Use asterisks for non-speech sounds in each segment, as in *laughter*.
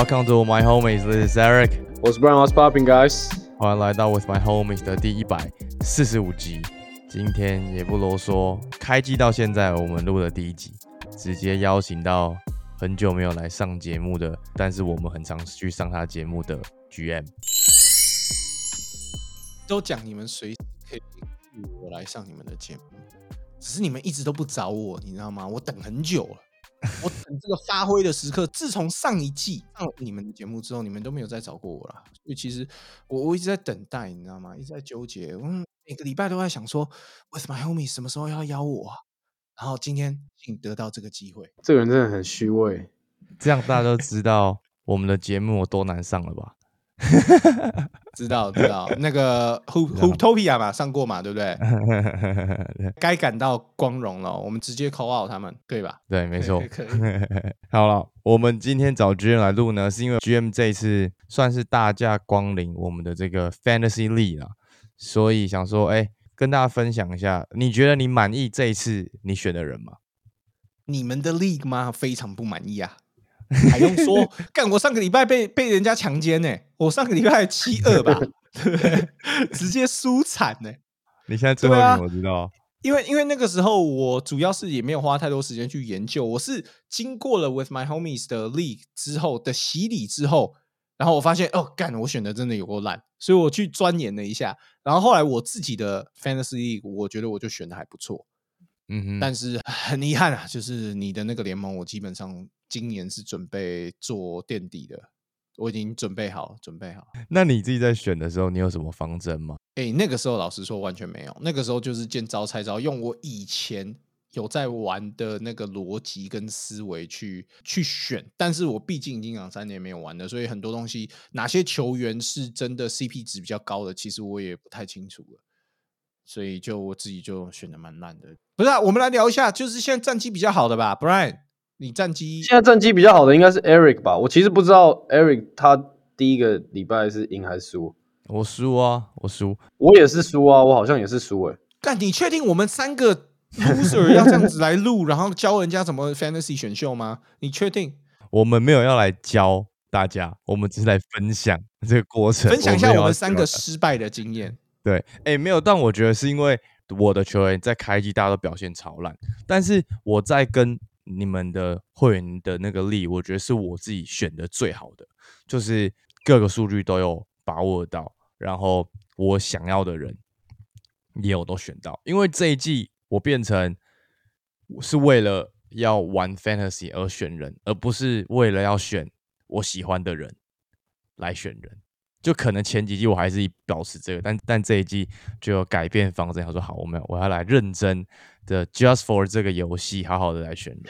Welcome to my homies. This is Eric. What's Brian? What's popping, guys? 欢迎来到 With My Homies 的第一百四十五集。今天也不啰嗦，开机到现在我们录的第一集，直接邀请到很久没有来上节目的，但是我们很常去上他节目的 GM。都讲你们随时可以雇我来上你们的节目，只是你们一直都不找我，你知道吗？我等很久了，我等这个发挥的时刻。自从上一季上你们的节目之后，你们都没有再找过我了。所以其实我我一直在等待，你知道吗？一直在纠结，嗯，每个礼拜都在想说，With my homie 什么时候要邀我啊？然后今天竟得到这个机会，这个人真的很虚伪。这样大家都知道我们的节目有多难上了吧？*laughs* 知道知道，那个 *laughs* Hoop Hooptopia 嘛，上过嘛，对不 *laughs* 对？该感到光荣了，我们直接 call out 他们，对吧？对，没错。可以。好了，我们今天找 GM 来录呢，是因为 GM 这一次算是大驾光临我们的这个 Fantasy League 了，所以想说，哎，跟大家分享一下，你觉得你满意这一次你选的人吗？你们的 League 吗？非常不满意啊！还用说？*laughs* 干！我上个礼拜被被人家强奸呢，我上个礼拜七二吧，对不对？*laughs* 直接输惨呢。*laughs* 你现在最后一名我知道，因为因为那个时候我主要是也没有花太多时间去研究，我是经过了 With My Homies 的 League 之后的洗礼之后，然后我发现哦，干！我选的真的有够烂，所以我去钻研了一下，然后后来我自己的 Fantasy League，我觉得我就选的还不错。嗯哼，但是很遗憾啊，就是你的那个联盟，我基本上。今年是准备做垫底的，我已经准备好，准备好。那你自己在选的时候，你有什么方针吗？哎，那个时候老实说完全没有，那个时候就是见招拆招，用我以前有在玩的那个逻辑跟思维去去选。但是我毕竟已经两三年没有玩了，所以很多东西哪些球员是真的 CP 值比较高的，其实我也不太清楚了。所以就我自己就选的蛮烂的。不是，啊，我们来聊一下，就是现在战绩比较好的吧，Brian。你战绩现在战绩比较好的应该是 Eric 吧？我其实不知道 Eric 他第一个礼拜是赢还是输。我输啊，我输，我也是输啊，我好像也是输哎。但你确定我们三个 loser 要这样子来录，*laughs* 然后教人家怎么 fantasy 选秀吗？你确定？我们没有要来教大家，我们只是来分享这个过程，分享一下我们三个失败的经验。对，哎，没有，但我觉得是因为我的球员在开机大家都表现超烂，但是我在跟。你们的会员的那个力，我觉得是我自己选的最好的，就是各个数据都有把握到，然后我想要的人也有都选到。因为这一季我变成是为了要玩 fantasy 而选人，而不是为了要选我喜欢的人来选人。就可能前几季我还是保持这个，但但这一季就改变方针，他说好，我们我要来认真。的 Just for 这个游戏，好好的来选人。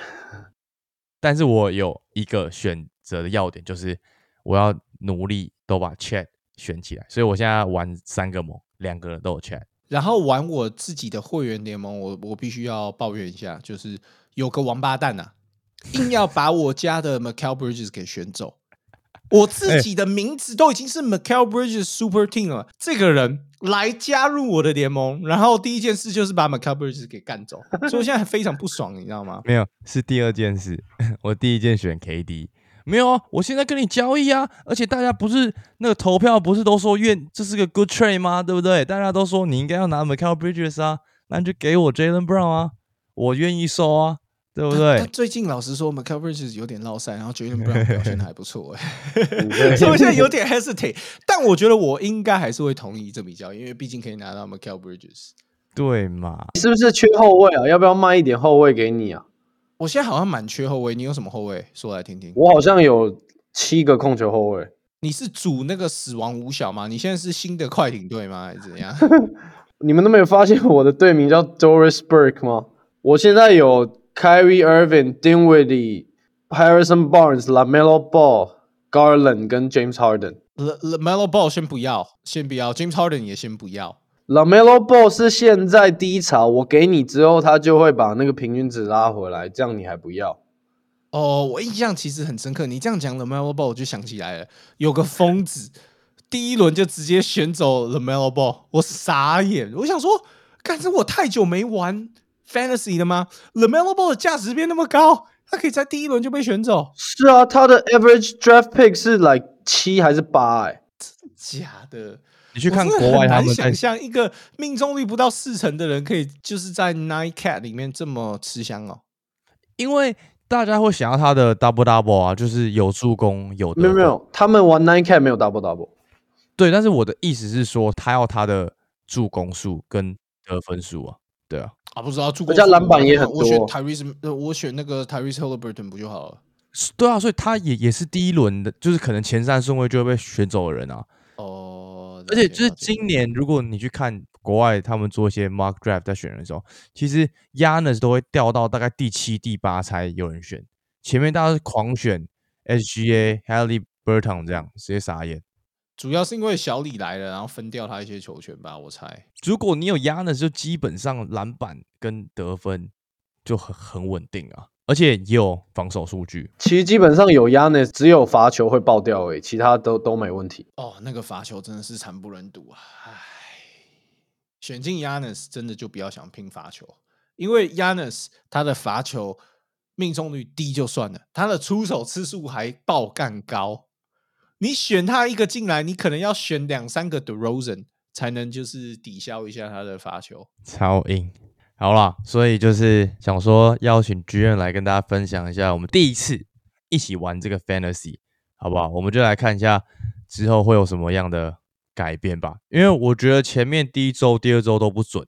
*laughs* 但是我有一个选择的要点，就是我要努力都把 Chat 选起来。所以我现在玩三个盟，两个人都有 Chat。然后玩我自己的会员联盟，我我必须要抱怨一下，就是有个王八蛋呐，硬要把我家的 Michael Bridges 给选走。我自己的名字都已经是 Michael Bridges Super Team 了，这个人。来加入我的联盟，然后第一件事就是把 m c c a b r i d g e 给干走，所以我现在非常不爽，你知道吗？*laughs* 没有，是第二件事。*laughs* 我第一件选 KD，没有啊，我现在跟你交易啊，而且大家不是那个投票不是都说愿这是个 good trade 吗？对不对？大家都说你应该要拿 m c c a b r i d g e s 啊，那你就给我 Jalen Brown 啊，我愿意收啊。对不对？最近老实说，我们 coverage 有点落赛，然后觉得 Brown 表现的还不错，哎，*laughs* 所以我现在有点 hesitate。但我觉得我应该还是会同意这笔交易，因为毕竟可以拿到 m c a l Bridges，对嘛？是不是缺后卫啊？要不要卖一点后卫给你啊？我现在好像蛮缺后卫，你有什么后卫？说来听听。我好像有七个控球后卫。你是组那个死亡五小吗？你现在是新的快艇队吗？还是怎样？*laughs* 你们都没有发现我的队名叫 Doris Burke 吗？我现在有。Kyrie Irving、Dinwiddie、Harrison Barnes、Lamelo Ball、Garland 跟 James Harden。Lamelo Ball 先不要，先不要。James Harden 也先不要。Lamelo Ball 是现在低潮，我给你之后，他就会把那个平均值拉回来，这样你还不要？哦，我印象其实很深刻。你这样讲 Lamelo Ball，我就想起来了，有个疯子第一轮就直接选走 Lamelo Ball，我傻眼。我想说，干这我太久没玩。Fantasy 的吗？Lamelo Ball 的价值变那么高，他可以在第一轮就被选走，是啊，他的 average draft pick 是 like 七还是八？哎，假的。你去看国外很难他们在想象一个命中率不到四成的人，可以就是在 Nine Cat 里面这么吃香哦。因为大家会想要他的 double double 啊，就是有助攻有没有没有，他们玩 nine cat 没有 double double。对，但是我的意思是说，他要他的助攻数跟得分数啊，对啊，啊，不知道助攻人家数篮板也很我选 Tyrese，呃我选那个 Tyrese Halliburton 不就好了？是对啊，所以他也也是第一轮的，就是可能前三顺位就会被选走的人啊。哦，而且就是今年，如果你去看国外他们做一些 mock draft 在选人的时候，其实 Yanis 都会掉到大概第七、第八才有人选，前面大家是狂选 SGA、Halliburton 这样，直接傻眼。主要是因为小李来了，然后分掉他一些球权吧，我猜。如果你有 Yanis，就基本上篮板跟得分就很很稳定啊，而且也有防守数据。其实基本上有 Yanis，只有罚球会爆掉而已，其他都都没问题。哦，那个罚球真的是惨不忍睹啊！唉，选进 Yanis 真的就不要想拼罚球，因为 Yanis 他的罚球命中率低就算了，他的出手次数还爆干高。你选他一个进来，你可能要选两三个 d e r o s e n 才能就是抵消一下他的罚球。超硬。好啦，所以就是想说邀请剧院来跟大家分享一下我们第一次一起玩这个 Fantasy，好不好？我们就来看一下之后会有什么样的改变吧。因为我觉得前面第一周、第二周都不准，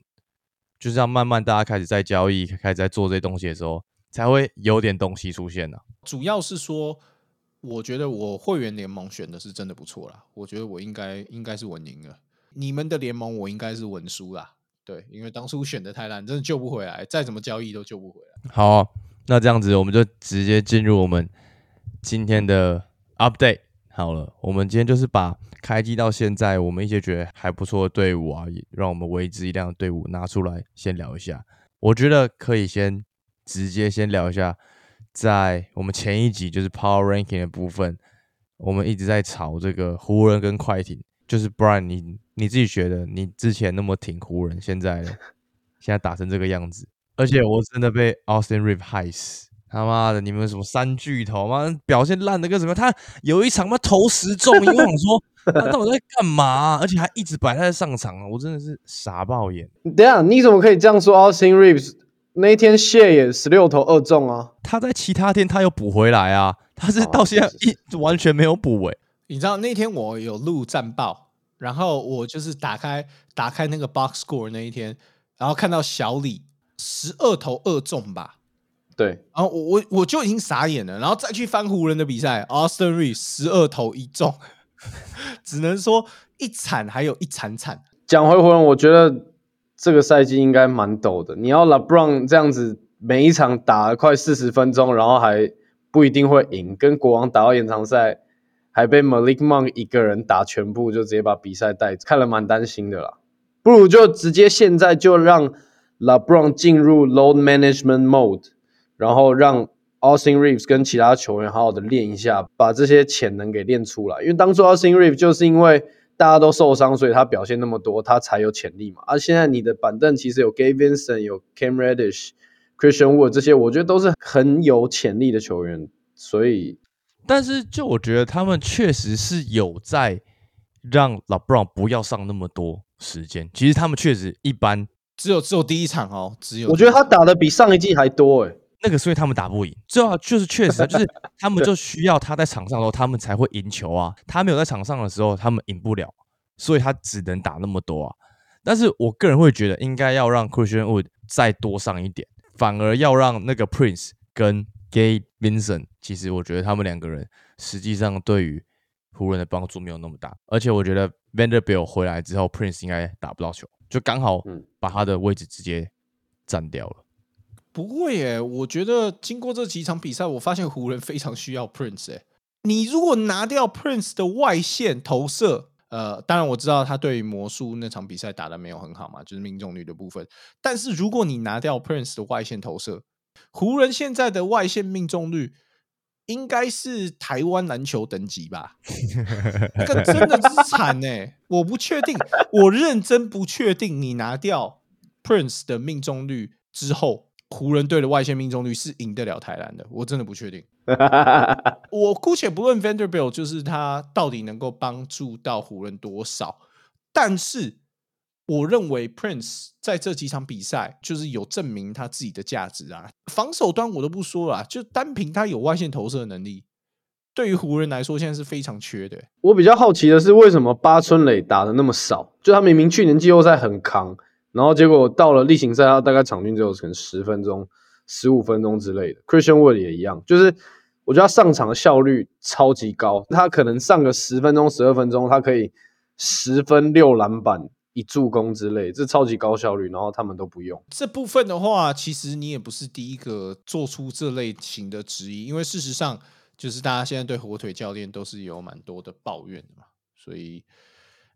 就是要慢慢大家开始在交易、开始在做这些东西的时候，才会有点东西出现呢、主要是说，我觉得我会员联盟选的是真的不错啦，我觉得我应该应该是稳赢了。你们的联盟我应该是稳输啦，对，因为当初选的太烂，真的救不回来，再怎么交易都救不回来。好、那这样子我们就直接进入我们今天的 update。好了，我们今天就是把开机到现在我们一些觉得还不错的队伍啊，也让我们为之一亮的队伍拿出来先聊一下。我觉得可以先直接先聊一下，在我们前一集就是 Power Ranking 的部分，我们一直在吵这个湖人跟快艇。就是 Brian，你你自己觉得你之前那么挺湖人，现在 *laughs* 现在打成这个样子，而且我真的被 Austin Reeve 害死。他妈的，你们什么三巨头吗表现烂的跟什么？他有一场妈投十中，因为我想说 *laughs* 他到底在干嘛、而且还一直摆他在上场啊，我真的是傻爆眼。等下，你怎么可以这样说？Austin Reeves 那一天谢也十六投二中啊，他在其他天他又补回来啊，他是哦到现在是是一完全没有补诶、你知道那天我有录战报，然后我就是打开打开那个 box score 那一天，然后看到小李十二投二中吧，对，然后我我我就已经傻眼了，然后再去翻湖人的比赛，Austin Reeves 十二投一中，*laughs* 只能说一惨还有一惨惨。讲回湖人，我觉得这个赛季应该蛮陡的。你要 LeBron 这样子每一场打了快四十分钟，然后还不一定会赢，跟国王打到延长赛，还被 Malik Monk 一个人打全部，就直接把比赛带走，看了蛮担心的啦。不如就直接现在就让 LeBron 进入 load management mode，然后让 Austin Reeves 跟其他球员好好的练一下，把这些潜能给练出来。因为当初 Austin Reeves 就是因为大家都受伤，所以他表现那么多，他才有潜力嘛。而、现在你的板凳其实有 Gabe Vincent、有 Cam Reddish、Christian Wood 这些，我觉得都是很有潜力的球员，所以但是就我觉得他们确实是有在让 LeBron 不要上那么多时间。其实他们确实一般只有只有第一场哦，只有我觉得他打的比上一季还多诶、那个，所以他们打不赢。最后就是确实啊就是 *laughs* 他们就需要他在场上的时候，他们才会赢球啊。他没有在场上的时候，他们赢不了，所以他只能打那么多啊。但是我个人会觉得，应该要让 Christian Wood 再多上一点，反而要让那个 Prince 跟 Gay Vincent，其实我觉得他们两个人实际上对于湖人的帮助没有那么大。而且我觉得 Vanderbilt 回来之后，Prince 应该打不到球，就刚好嗯把他的位置直接占掉了。不会耶，我觉得经过这几场比赛，我发现湖人非常需要 Prince 哎。你如果拿掉 Prince 的外线投射，呃，当然我知道他对魔术那场比赛打的没有很好嘛，就是命中率的部分。但是如果你拿掉 Prince 的外线投射，湖人现在的外线命中率应该是台湾篮球等级吧？*laughs* 这个真的是惨哎！我不确定，我认真不确定。你拿掉 Prince 的命中率之后，湖人队的外线命中率是赢得了台篮的，我真的不确定。*laughs* 我姑且不论 Vanderbilt，就是他到底能够帮助到湖人多少，但是我认为 Prince 在这几场比赛就是有证明他自己的价值啊。防守端我都不说了，就单凭他有外线投射能力，对于湖人来说现在是非常缺的。我比较好奇的是，为什么八村垒打的那么少？就他明明去年季后赛很扛，然后结果到了例行赛，他大概场均只有可能十分钟。十五分钟之类的，Christian Wood 也一样，就是我觉得他上场的效率超级高，他可能上个十分钟、十二分钟，他可以十分六篮板一助攻之类，这超级高效率，然后他们都不用这部分的话，其实你也不是第一个做出这类型的质疑，因为事实上就是大家现在对火腿教练都是有蛮多的抱怨的嘛，所以，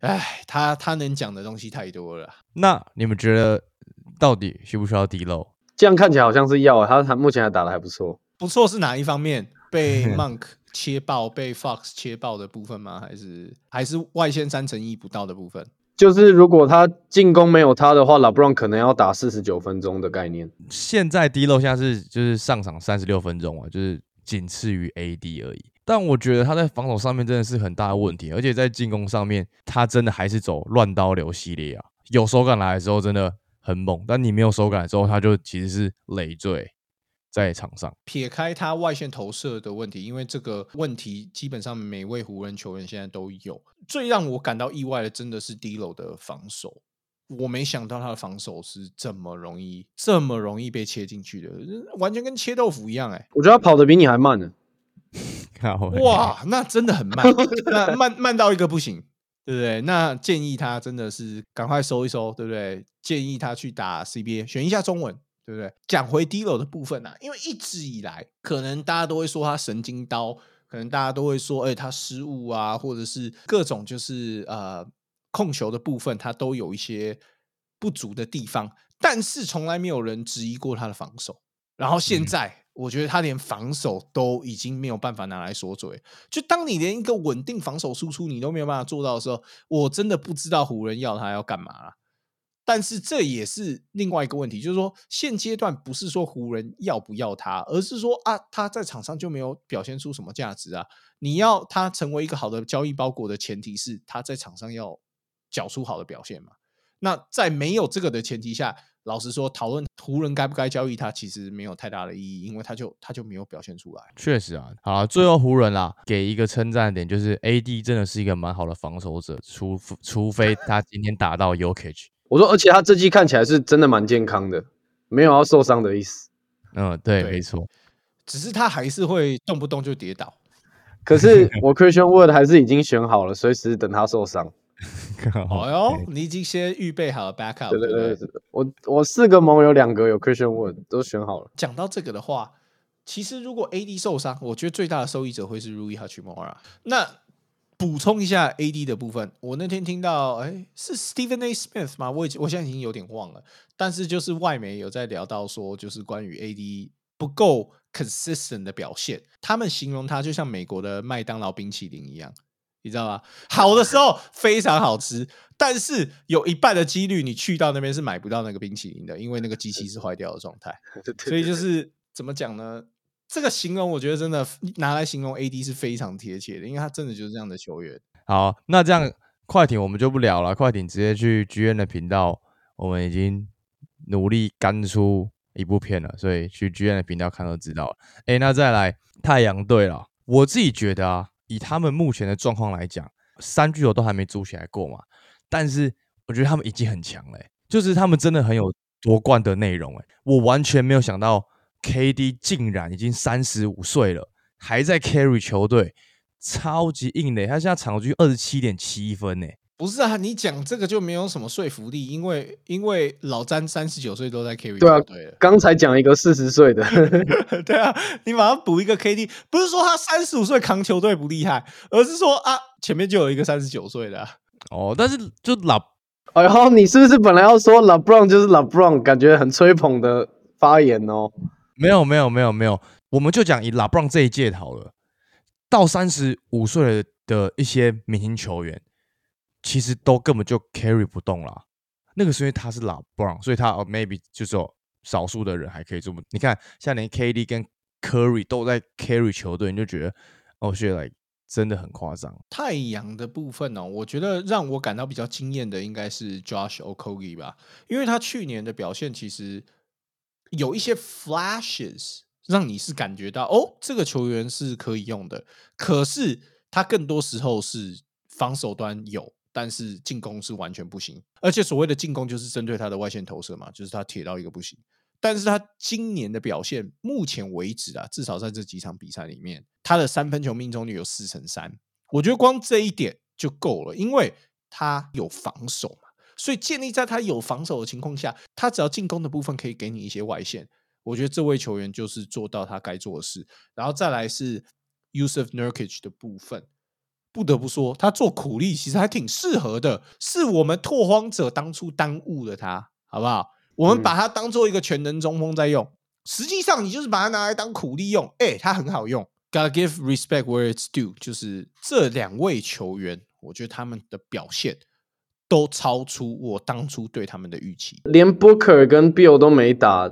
哎，他他能讲的东西太多了。那你们觉得到底需不需要低漏？这样看起来好像是要，啊他他目前还打的还不错，不错是哪一方面？被 *laughs* Monk 切爆，被 Fox 切爆的部分吗？还是还是外线三乘一不到的部分？就是如果他进攻没有他的话，老布朗可能要打四十九分钟的概念。现在低漏现在是就是上场三十六分钟啊，就是仅次于 AD 而已。但我觉得他在防守上面真的是很大的问题，而且在进攻上面，他真的还是走乱刀流系列啊，有手感来的时候真的。很猛，但你没有手感的时候，他就其实是累赘在场上。撇开他外线投射的问题，因为这个问题基本上每位湖人球员现在都有。最让我感到意外的，真的是 D 楼的防守。我没想到他的防守是这么容易、这么容易被切进去的，完全跟切豆腐一样。哎，我觉得他跑得比你还慢呢。*laughs* 哇，那真的很慢，那慢慢到一个不行。对不对？那建议他真的是赶快收一收，对不对？建议他去打 CBA，选一下中文，对不对？讲回 D 楼的部分啊，因为一直以来，可能大家都会说他神经刀，可能大家都会说，哎，他失误啊，或者是各种就是呃控球的部分，他都有一些不足的地方，但是从来没有人质疑过他的防守。然后现在。我觉得他连防守都已经没有办法拿来说嘴。就当你连一个稳定防守输出你都没有办法做到的时候，我真的不知道湖人要他要干嘛。但是这也是另外一个问题，就是说现阶段不是说湖人要不要他，而是说啊他在场上就没有表现出什么价值啊。你要他成为一个好的交易包裹的前提是他在场上要缴出好的表现嘛？那在没有这个的前提下。老实说，讨论湖人该不该交易他，其实没有太大的意义，因为他就他就没有表现出来。确实啊，好，最后湖人啦，给一个称赞点，就是 AD 真的是一个蛮好的防守者，除 *laughs* 除非他今天打到 Yokich。*laughs* 我说，而且他这季看起来是真的蛮健康的，没有要受伤的意思。嗯，对，没错，只是他还是会动不动就跌倒。可是 *laughs* 我 Christian Wood 还是已经选好了，随时等他受伤。*laughs* 好哟，你已经先预备好了 backup。对对对，我我四个盟有两个有 Christian Wood 都选好了。讲到这个的话，其实如果 AD 受伤，我觉得最大的受益者会是 Rui Hachimura。那补充一下 AD 的部分，我那天听到，哎，是 Stephen A. Smith 吗？我已我现在已经有点忘了，但是就是外媒有在聊到说，就是关于 AD 不够 consistent 的表现，他们形容他就像美国的麦当劳冰淇淋一样。你知道吗？好的时候非常好吃，但是有一半的几率你去到那边是买不到那个冰淇淋的，因为那个机器是坏掉的状态。*laughs* 所以就是怎么讲呢？这个形容我觉得真的拿来形容 AD 是非常贴切的，因为他真的就是这样的球员。好，那这样快艇我们就不聊了，快艇直接去 GN 的频道，我们已经努力干出一部片了，所以去 GN 的频道看都知道了。哎，那再来太阳队了，我自己觉得啊。以他们目前的状况来讲，三巨头都还没组起来过嘛。但是我觉得他们已经很强了，就是他们真的很有夺冠的内容。哎，我完全没有想到，KD 竟然已经三十五岁了，还在 carry 球队，超级硬的。他现在场均二十七点七分呢。不是啊，你讲这个就没有什么说服力，因为因为老詹三十九岁都在 carry 对啊，刚才讲一个四十岁的，*laughs* 对啊，你马上补一个 KD，不是说他三十五岁扛球队不厉害，而是说啊，前面就有一个三十九岁的哦，但是就老，然后你是不是本来要说 LeBron 就是 LeBron，感觉很吹捧的发言哦？没有没有没有没有，我们就讲以 LeBron 这一届好了，到三十五岁的一些明星球员。其实都根本就 carry 不动了，那个是因为他是老 Brown，所以他 maybe 就是少数的人还可以这么。你看，像连 KD 跟 Curry 都在 carry 球队，你就觉得哦，现在真的很夸张。太阳的部分呢、我觉得让我感到比较惊艳的应该是 Josh Okogie 吧，因为他去年的表现其实有一些 flashes，让你是感觉到哦，这个球员是可以用的。可是他更多时候是防守端有，但是进攻是完全不行。而且所谓的进攻就是针对他的外线投射嘛，就是他铁到一个不行。但是他今年的表现，目前为止啊，至少在这几场比赛里面，他的三分球命中率有四成三，我觉得光这一点就够了，因为他有防守嘛，所以建立在他有防守的情况下，他只要进攻的部分可以给你一些外线，我觉得这位球员就是做到他该做的事。然后再来是 Yusuf Nurkic 的部分，不得不说，他做苦力其实还挺适合的，是我们拓荒者当初耽误了他，好不好？我们嗯把他当做一个全能中锋在用，实际上你就是把它拿来当苦力用，哎、他很好用。Gotta give respect where it's due，就是这两位球员，我觉得他们的表现都超出我当初对他们的预期。连 Booker 跟 Bill 都没打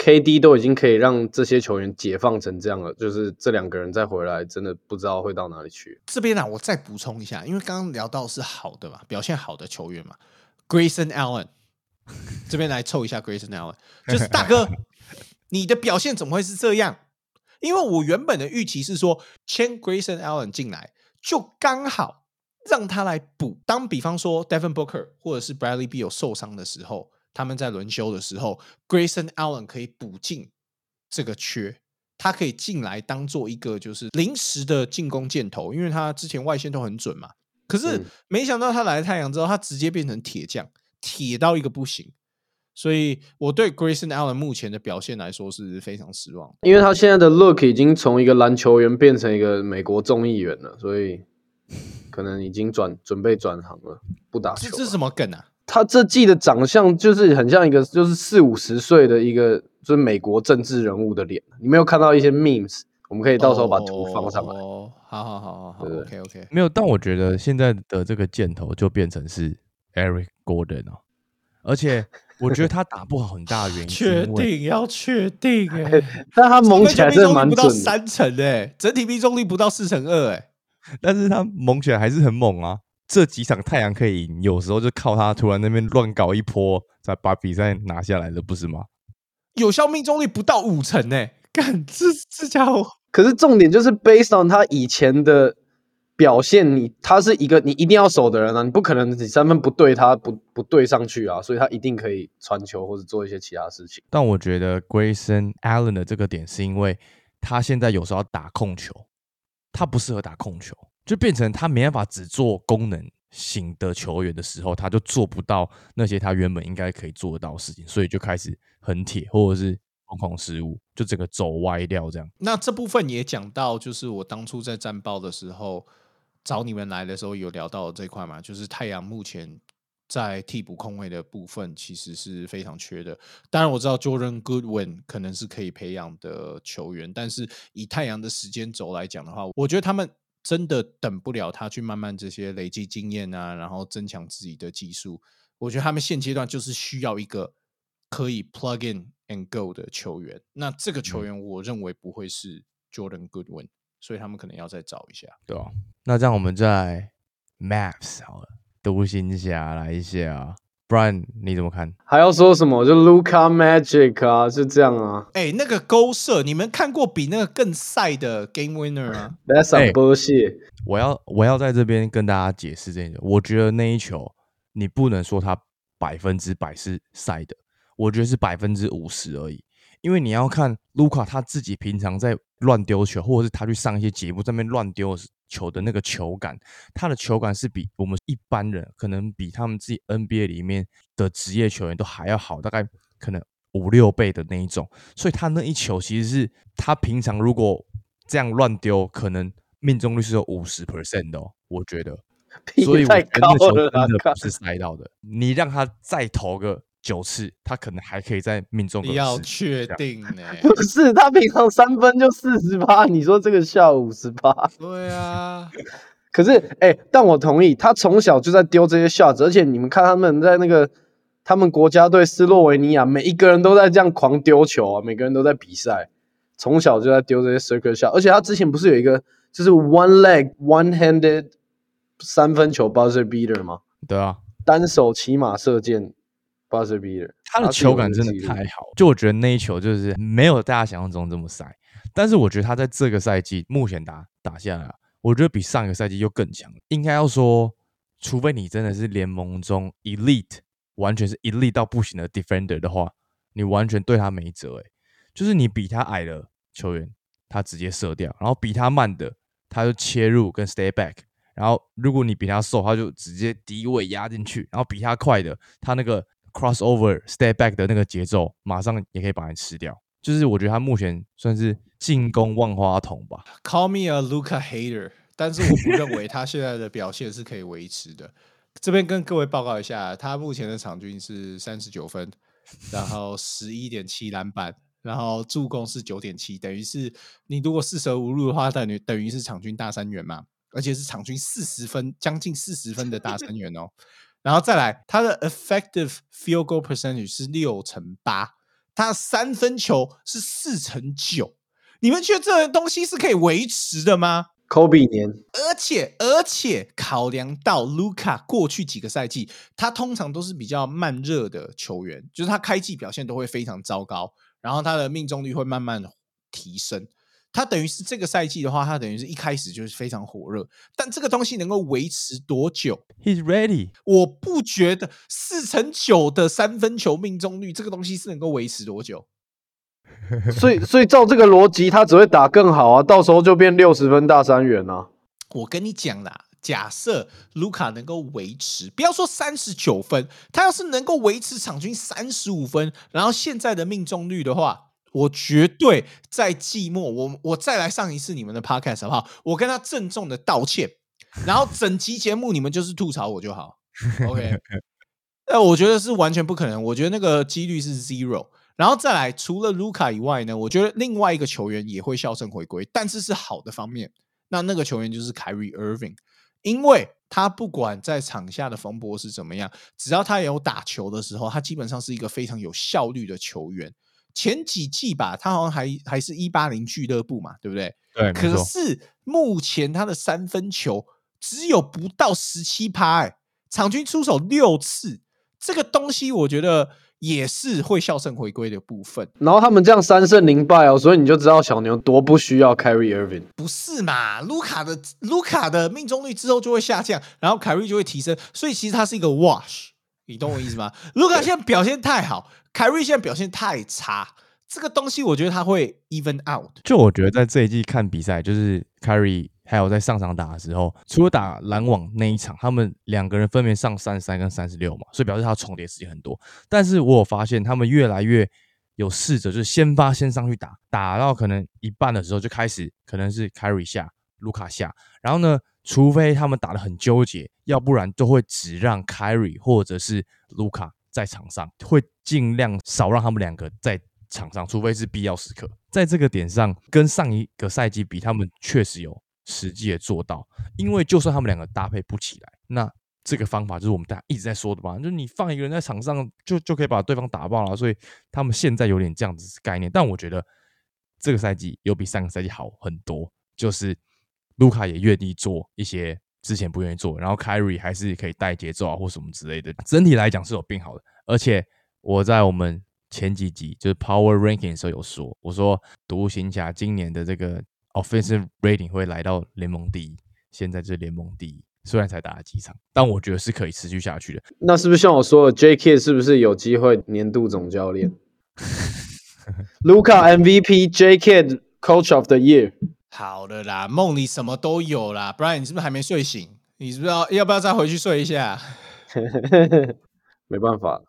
，KD 都已经可以让这些球员解放成这样了，就是这两个人再回来，真的不知道会到哪里去。这边呢、啊，我再补充一下，因为刚刚聊到是好的嘛，表现好的球员嘛，Grayson Allen 这边来凑一下 Grayson Allen，就是大哥，*laughs* 你的表现怎么会是这样？因为我原本的预期是说签 Grayson Allen 进来，就刚好让他来补。当比方说 Devin Booker 或者是 Bradley Beal 受伤的时候，他们在轮休的时候，Grayson Allen 可以补进这个缺。他可以进来当做一个就是临时的进攻箭头，因为他之前外线都很准嘛。可是嗯没想到他来太阳之后，他直接变成铁匠，铁到一个不行。所以我对 Grayson Allen 目前的表现来说是非常失望。因为他现在的 look 已经从一个篮球员变成一个美国众议员了，所以可能已经转准备转行了，不打球这是什么梗啊？他这季的长相就是很像一个就是四五十岁的一个就是美国政治人物的脸。你没有看到一些 memes？我们可以到时候把图放上来。哦，好好好好好，OK OK。没有，但我觉得现在的这个箭头就变成是 Eric Gordon 哦，而且我觉得他打不好很大的原因确定要确定哎、但他猛起来真的蛮不到。三成哎、整体命中率不到四成二哎、但是他猛起来还是很猛啊。这几场太阳可以赢，有时候就靠他突然那边乱搞一波，再把比赛拿下来了，不是吗？有效命中率不到五成哎、*laughs* 干这这家伙可是重点就是 based on 他以前的表现，你他是一个你一定要守的人啊，你不可能你三分不对他不不对上去啊，所以他一定可以传球或者做一些其他事情。但我觉得 Grayson Allen 的这个点是因为他现在有时候要打控球，他不适合打控球，就变成他没办法只做功能型的球员的时候，他就做不到那些他原本应该可以做得到的事情，所以就开始很铁或者是疯狂失误，就整个走歪掉这样。那这部分也讲到，就是我当初在战报的时候找你们来的时候有聊到这块嘛，就是太阳目前在替补控卫的部分其实是非常缺的。当然我知道 Jordan Goodwin 可能是可以培养的球员，但是以太阳的时间轴来讲的话，我觉得他们真的等不了他去慢慢这些累积经验啊，然后增强自己的技术。我觉得他们现阶段就是需要一个可以 plug in and go 的球员。那这个球员，我认为不会是 Jordan Goodwin，所以他们可能要再找一下。对吧、那这样我们在 Maps 好了，独行侠来一下，不然你怎么看？还要说什么？就 Luca Magic 啊，是这样啊。哎、那个勾射，你们看过比那个更晒的 Game Winner 啊？*laughs* That's some 哎 bullshit。我要我要在这边跟大家解释这件事。我觉得那一球你不能说它百分之百是赛的，我觉得是百分之五十而已。因为你要看 Luca 他自己平常在乱丢球，或者是他去上一些节目上面乱丢球的那个球感，他的球感是比我们一般人可能比他们自己 NBA 里面的职业球员都还要好，大概可能五六倍的那一种。所以他那一球其实是他平常如果这样乱丢，可能命中率是有五十 percent 的哦，我觉得。*laughs* 所以我太觉得那球高了不是塞到的。你让他再投个九次，他可能还可以再命中个你要确定 *laughs* 呢、不是他平常三分就四十八，你说这个下五十八？对啊，可是哎、但我同意，他从小就在丢这些 shots，而且你们看他们在那个他们国家队斯洛维尼亚每一个人都在这样狂丢球啊，每个人都在比赛，从小就在丢这些 circle shot，而且他之前不是有一个就是 one leg one handed 三分球 buzzer beater 吗？对啊，单手骑马射箭 buzzer beater，他的球感真的太好，就我觉得那一球就是没有大家想象中这么塞，但是我觉得他在这个赛季目前打打下来啊，我觉得比上个赛季又更强。应该要说，除非你真的是联盟中 elite，完全是 elite 到不行的 defender 的话，你完全对他没辙。诶，就是你比他矮的球员，他直接射掉，然后比他慢的，他就切入跟 stay back。然后，如果你比他瘦，他就直接低位压进去；然后比他快的，他那个 crossover step back 的那个节奏，马上也可以把人吃掉。就是我觉得他目前算是进攻万花筒吧。Call me a Luca hater，但是我不认为他现在的表现是可以维持的。这边跟各位报告一下，他目前的场均是三十九分，然后十一点七篮板，然后助攻是九点七，等于是你如果四舍五入的话，等于等于是场均大三元嘛，而且是场均四十分，将近四十分的大三元哦。然后再来，他的 effective field goal percentage 是六成八，他三分球是四成九。你们觉得这个东西是可以维持的吗？Kobe 年而且而且考量到卢卡过去几个赛季，他通常都是比较慢热的球员，就是他开季表现都会非常糟糕，然后他的命中率会慢慢提升。他等于是这个赛季的话，他等于是一开始就是非常火热，但这个东西能够维持多久？He's ready。我不觉得四成九的三分球命中率这个东西是能够维持多久。所以所以照这个逻辑，他只会打更好啊，到时候就变六十分大三元啊。我跟你讲啦，假设卢卡能够维持，不要说三十九分，他要是能够维持场均三十五分，然后现在的命中率的话，我绝对在季末，我我再来上一次你们的 podcast 好不好？我跟他郑重的道歉，然后整集节目你们就是吐槽我就好，*laughs* OK？那，我觉得是完全不可能，我觉得那个几率是 zero。然后再来，除了卢卡以外呢，我觉得另外一个球员也会笑声回归，但是是好的方面。那那个球员就是 Kyrie Irving，因为他不管在场下的风波是怎么样，只要他有打球的时候，他基本上是一个非常有效率的球员。前几季吧，他好像还还是一八零俱乐部嘛，对不对？对，可。是目前他的三分球只有不到十七趴，哎，场均出手六次，这个东西我觉得也是会笑胜回归的部分。然后他们这样三胜零败哦，所以你就知道小牛多不需要 Kyrie Irving。不是嘛？卢卡的卢卡的命中率之后就会下降，然后凯瑞就会提升，所以其实他是一个 wash，你懂我意思吗？*laughs* 卢卡现在表现太好，凯瑞现在表现太差，这个东西我觉得他会 even out。就我觉得在这一季看比赛，就是凯瑞还有在上场打的时候，除了打篮网那一场，他们两个人分别上三十三跟三十六嘛，所以表示他重叠时间很多。但是我有发现他们越来越有试着，就是先发先上去打，打到可能一半的时候就开始可能是 Curry 下，卢卡下，然后呢，除非他们打得很纠结，要不然都会只让凯瑞或者是卢卡在场上，会尽量少让他们两个在场上，除非是必要时刻。在这个点上，跟上一个赛季比，他们确实有实际的做到。因为就算他们两个搭配不起来，那这个方法就是我们大家一直在说的吧，就是你放一个人在场上，就就可以把对方打爆了。所以他们现在有点这样子概念，但我觉得这个赛季有比上个赛季好很多，就是卢卡也愿意做一些之前不愿意做，然后 Kyrie 还是可以带节奏啊或什么之类的，整体来讲是有变好的。而且我在我们前几集就是 Power Ranking 的时候有说，我说独行侠今年的这个 Offensive Rating 会来到联盟第一，现在就是联盟第一。虽然才打了几场，但我觉得是可以持续下去的。那是不是像我说的，J K 是不是有机会年度总教练？*laughs* Luca *laughs* MVP，J K Coach of the Year。好的啦，梦里什么都有啦，不然你是不是还没睡醒？你是不是要要不要再回去睡一下？*laughs* 没办法，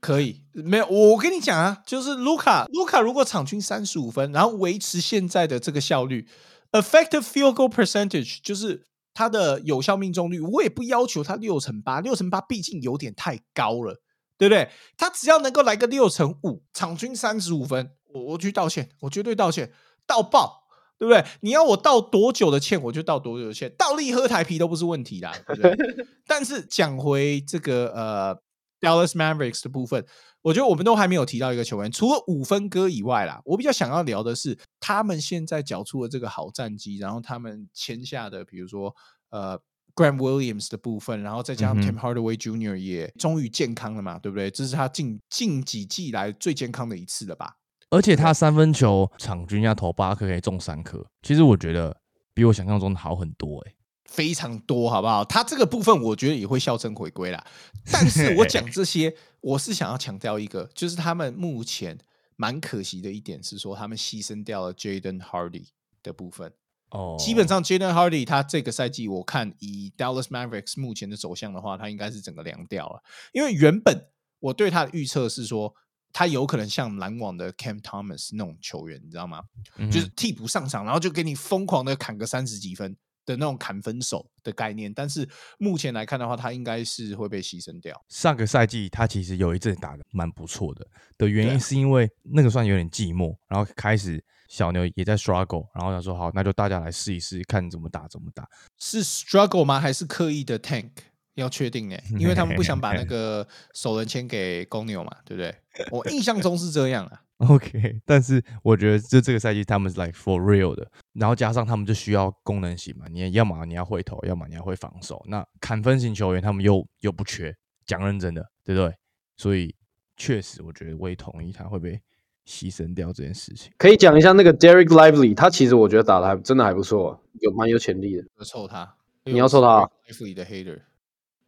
可以，没有我跟你讲啊，就是卢卡，卢卡如果场均三十五分，然后维持现在的这个效率，effective field goal percentage 就是他的有效命中率，我也不要求他六成八，六成八毕竟有点太高了，对不对？他只要能够来个六成五，场均三十五分，我我去道歉，我绝对道歉，道爆。对不对？你要我道多久的歉，我就道多久的歉，倒立喝台啤都不是问题啦，对不对？*laughs* 但是讲回这个呃 Dallas Mavericks 的部分，我觉得我们都还没有提到一个球员，除了五分哥以外啦，我比较想要聊的是他们现在缴出了这个好战绩，然后他们签下的，比如说呃 Grant Williams 的部分，然后再加上嗯 Tim Hardaway Jr. 也终于健康了嘛，对不对？这是他近近几季来最健康的一次了吧？而且他三分球场均要投八颗，可以中三颗。其实我觉得比我想象中的好很多哎、非常多，好不好？他这个部分我觉得也会笑称回归啦。*laughs* 但是我讲这些，我是想要强调一个，就是他们目前蛮可惜的一点是说，他们牺牲掉了 Jaden Hardy 的部分。哦，基本上 Jaden Hardy 他这个赛季，我看以 Dallas Mavericks 目前的走向的话，他应该是整个凉掉了。因为原本我对他的预测是说，他有可能像篮网的 Cam Thomas 那种球员，你知道吗？嗯就是替补上场，然后就给你疯狂的砍个三十几分的那种砍分手的概念。但是目前来看的话，他应该是会被牺牲掉。上个赛季他其实有一阵打的蛮不错的，的原因是因为那个算有点寂寞，然后开始小牛也在 struggle，然后他说好，那就大家来试一试，看怎么打怎么打。是 struggle 吗？还是刻意的 tank？要确定哎、*laughs* 因为他们不想把那个首轮签给公牛嘛，对不对？我印象中是这样啊。*laughs* OK，但是我觉得就这个赛季他们是 like for real 的，然后加上他们就需要功能型嘛，你也要么你要会投，要么你要会防守。那砍分型球员他们又又不缺，讲认真的，对不对？所以确实，我觉得我也同意他会被牺牲掉这件事情。可以讲一下那个 Derek Lively，他其实我觉得打的还真的还不错，有蛮有潜力的。要抽他，你要凑他啊 f 里的 hater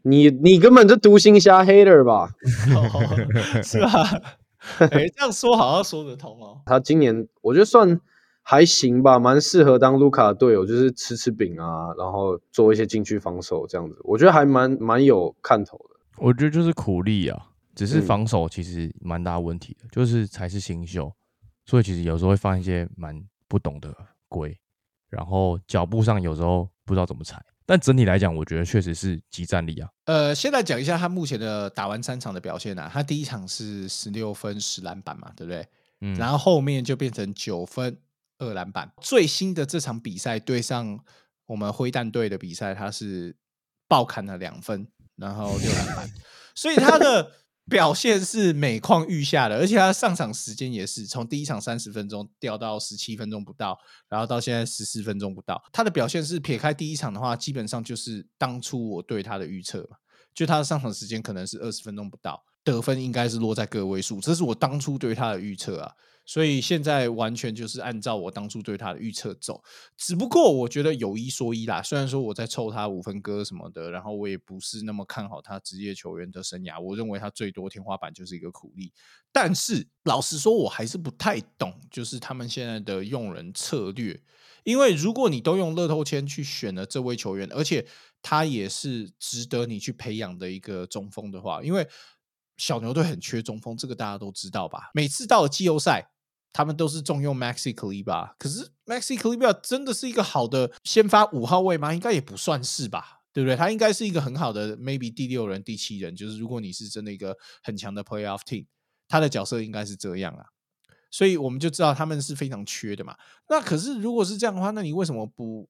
你你根本就独行侠 hater 吧？哦是吧？*laughs* 哎、这样说好像说得通哦。他今年我觉得算还行吧，蛮适合当卢卡的队友，就是吃吃饼啊，然后做一些禁区防守这样子，我觉得还蛮蛮有看头的。我觉得就是苦力啊，只是嗯防守其实蛮大问题的，就是才是新秀，所以其实有时候会犯一些蛮不懂的规，然后脚步上有时候不知道怎么踩。但整体来讲，我觉得确实是集战力啊。呃，先来讲一下他目前的打完三场的表现啊。他第一场是十六分十篮板嘛，对不对？嗯，然后后面就变成九分二篮板。最新的这场比赛对上我们灰蛋队的比赛，他是爆砍了两分，然后六篮板，所以他的表现是每况愈下的，而且他上场时间也是从第一场三十分钟掉到十七分钟不到，然后到现在十四分钟不到。他的表现是撇开第一场的话，基本上就是当初我对他的预测嘛，就他的上场时间可能是二十分钟不到，得分应该是落在个位数，这是我当初对他的预测啊。所以现在完全就是按照我当初对他的预测走，只不过我觉得有一说一啦。虽然说我在凑他五分歌什么的，然后我也不是那么看好他职业球员的生涯，我认为他最多天花板就是一个苦力。但是老实说，我还是不太懂，就是他们现在的用人策略。因为如果你都用乐透签去选了这位球员，而且他也是值得你去培养的一个中锋的话，因为小牛队很缺中锋，这个大家都知道吧？每次到了季后赛，他们都是重用 Maxi c l e b a 可是 Maxi c l e b a 真的是一个好的先发五号位吗？应该也不算是吧，对不对？他应该是一个很好的 maybe 第六人、第七人，就是如果你是真的一个很强的 playoff team，他的角色应该是这样啊。所以我们就知道他们是非常缺的嘛。那可是如果是这样的话，那你为什么不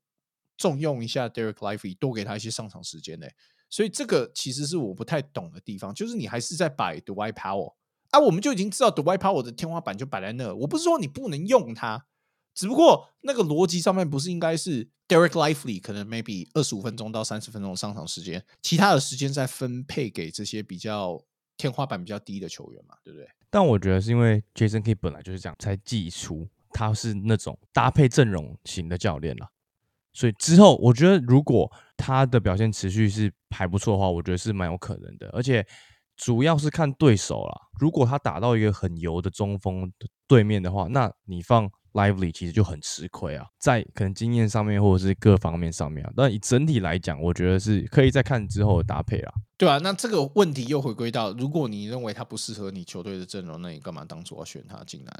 重用一下 Derek Lively，多给他一些上场时间呢？所以这个其实是我不太懂的地方，就是你还是在摆 Dwight Powell 啊，我们就已经知道 Dwight Powell 的天花板就摆在那，我不是说你不能用它，只不过那个逻辑上面不是应该是 Derek Lively 可能 maybe 二十五分钟到三十分钟上场时间，其他的时间再分配给这些比较天花板比较低的球员嘛，对不对？但我觉得是因为 Jason K 本来就是这样，才寄出他是那种搭配阵容型的教练啦。所以之后我觉得如果他的表现持续是还不错的话，我觉得是蛮有可能的。而且主要是看对手啦，如果他打到一个很油的中锋对面的话，那你放 Lively 其实就很吃亏啊，在可能经验上面或者是各方面上面啊。但以整体来讲，我觉得是可以再看之后的搭配啦。对啊，那这个问题又回归到，如果你认为他不适合你球队的阵容，那你干嘛当初要选他进来？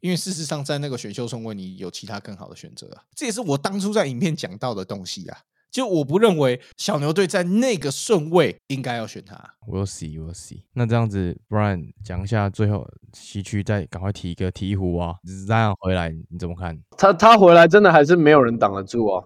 因为事实上，在那个选秀顺位，你有其他更好的选择啊。这也是我当初在影片讲到的东西啊。就我不认为小牛队在那个顺位应该要选他。We'll see, we'll see。那这样子，Brian 讲一下最后西区，再赶快提一个鹈鹕啊，Zion 回来你怎么看？他他回来真的还是没有人挡得住啊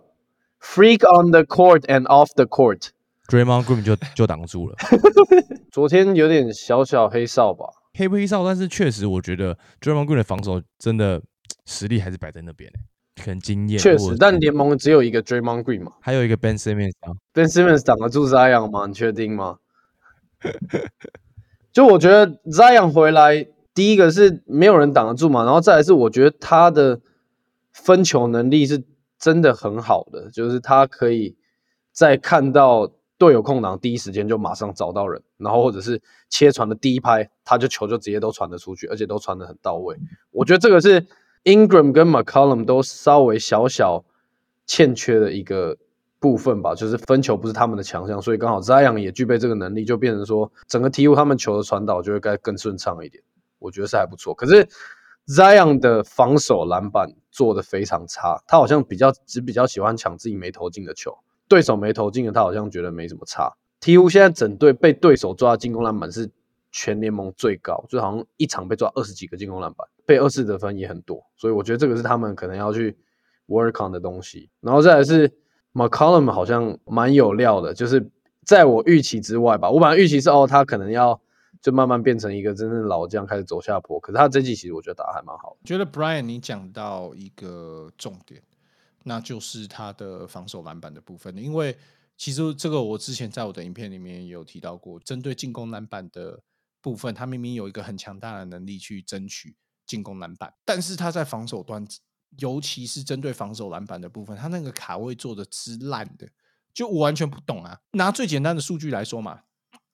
！Freak on the court and off the court，Draymond *laughs* Green 就就挡住了，*laughs* 昨天有点小小黑哨吧，黑不黑哨，但是确实我觉得 Draymond Green 的防守真的 *tsk* 实力还是摆在那边的、可能经验确实，但联盟只有一个 Draymond Green 嘛还有一个 Ben Simmons 啊，，Ben Simmons 挡得住 Zion 吗？你确定吗？*laughs* 就我觉得 Zion 回来，第一个是没有人挡得住嘛，然后再来是我觉得他的分球能力是真的很好的，就是他可以在看到队友空档第一时间就马上找到人，然后或者是切传的第一拍，他就球就直接都传得出去，而且都传得很到位。我觉得这个是 Ingram 跟 McCollum 都稍微小小欠缺的一个部分吧，就是分球不是他们的强项，所以刚好 Zion 也具备这个能力，就变成说整个鹈鹕他们球的传导就会该更顺畅一点，我觉得是还不错。可是 Zion 的防守篮板做的非常差，他好像比较只比较喜欢抢自己没投进的球，对手没投进的他好像觉得没什么差。T U 现在整队被对手抓进攻篮板是全联盟最高，就好像一场被抓二十几个进攻篮板，被二次得分也很多，所以我觉得这个是他们可能要去 work on 的东西。然后再来是 McCollum 好像蛮有料的，就是在我预期之外吧。我本来预期是哦，他可能要就慢慢变成一个真正老将，开始走下坡。可是他这季其实我觉得打得还蛮好的。觉得 Brian 你讲到一个重点，那就是他的防守篮板的部分。因为其实这个我之前在我的影片里面也有提到过，针对进攻篮板的部分，他明明有一个很强大的能力去争取进攻篮板，但是他在防守端，尤其是针对防守篮板的部分，他那个卡位做的之烂的，就我完全不懂啊。拿最简单的数据来说嘛，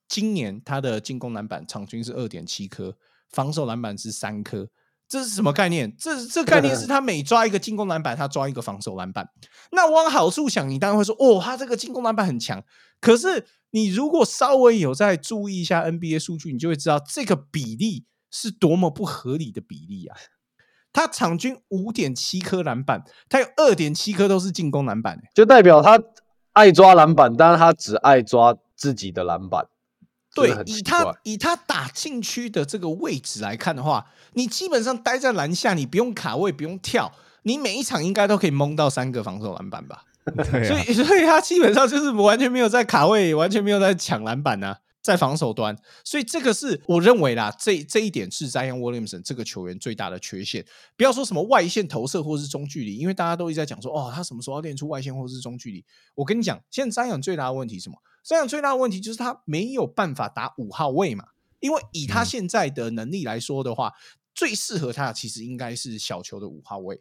今年他的进攻篮板场均是二点七颗，防守篮板是三颗。这是什么概念？这这概念是 *laughs* 他每抓一个进攻篮板，他抓一个防守篮板。那往好处想，你当然会说，哦，他这个进攻篮板很强。可是你如果稍微有在注意一下 NBA 数据，你就会知道这个比例是多么不合理的比例啊！他场均五点七颗篮板，他有二点七颗都是进攻篮板、欸，就代表他爱抓篮板，但是他只爱抓自己的篮板。对以他以他打禁区的这个位置来看的话，你基本上待在篮下，你不用卡位，不用跳，你每一场应该都可以蒙到三个防守篮板吧？对啊，所以，*laughs* 所以他基本上就是完全没有在卡位，完全没有在抢篮板啊，在防守端。所以这个是我认为啦，这这一点是 Zion Williamson 这个球员最大的缺陷。不要说什么外线投射或是中距离，因为大家都一直在讲说，哦，他什么时候要练出外线或是中距离？我跟你讲，现在 Zion 最大的问题是什么？Zion 最大的问题就是他没有办法打五号位嘛，因为以他嗯现在的能力来说的话，最适合他的其实应该是小球的五号位。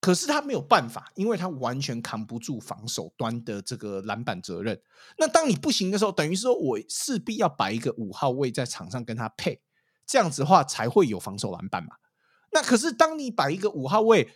可是他没有办法，因为他完全扛不住防守端的这个篮板责任。那当你不行的时候，等于是说我势必要摆一个五号位在场上跟他配，这样子的话才会有防守篮板嘛。那可是当你摆一个五号位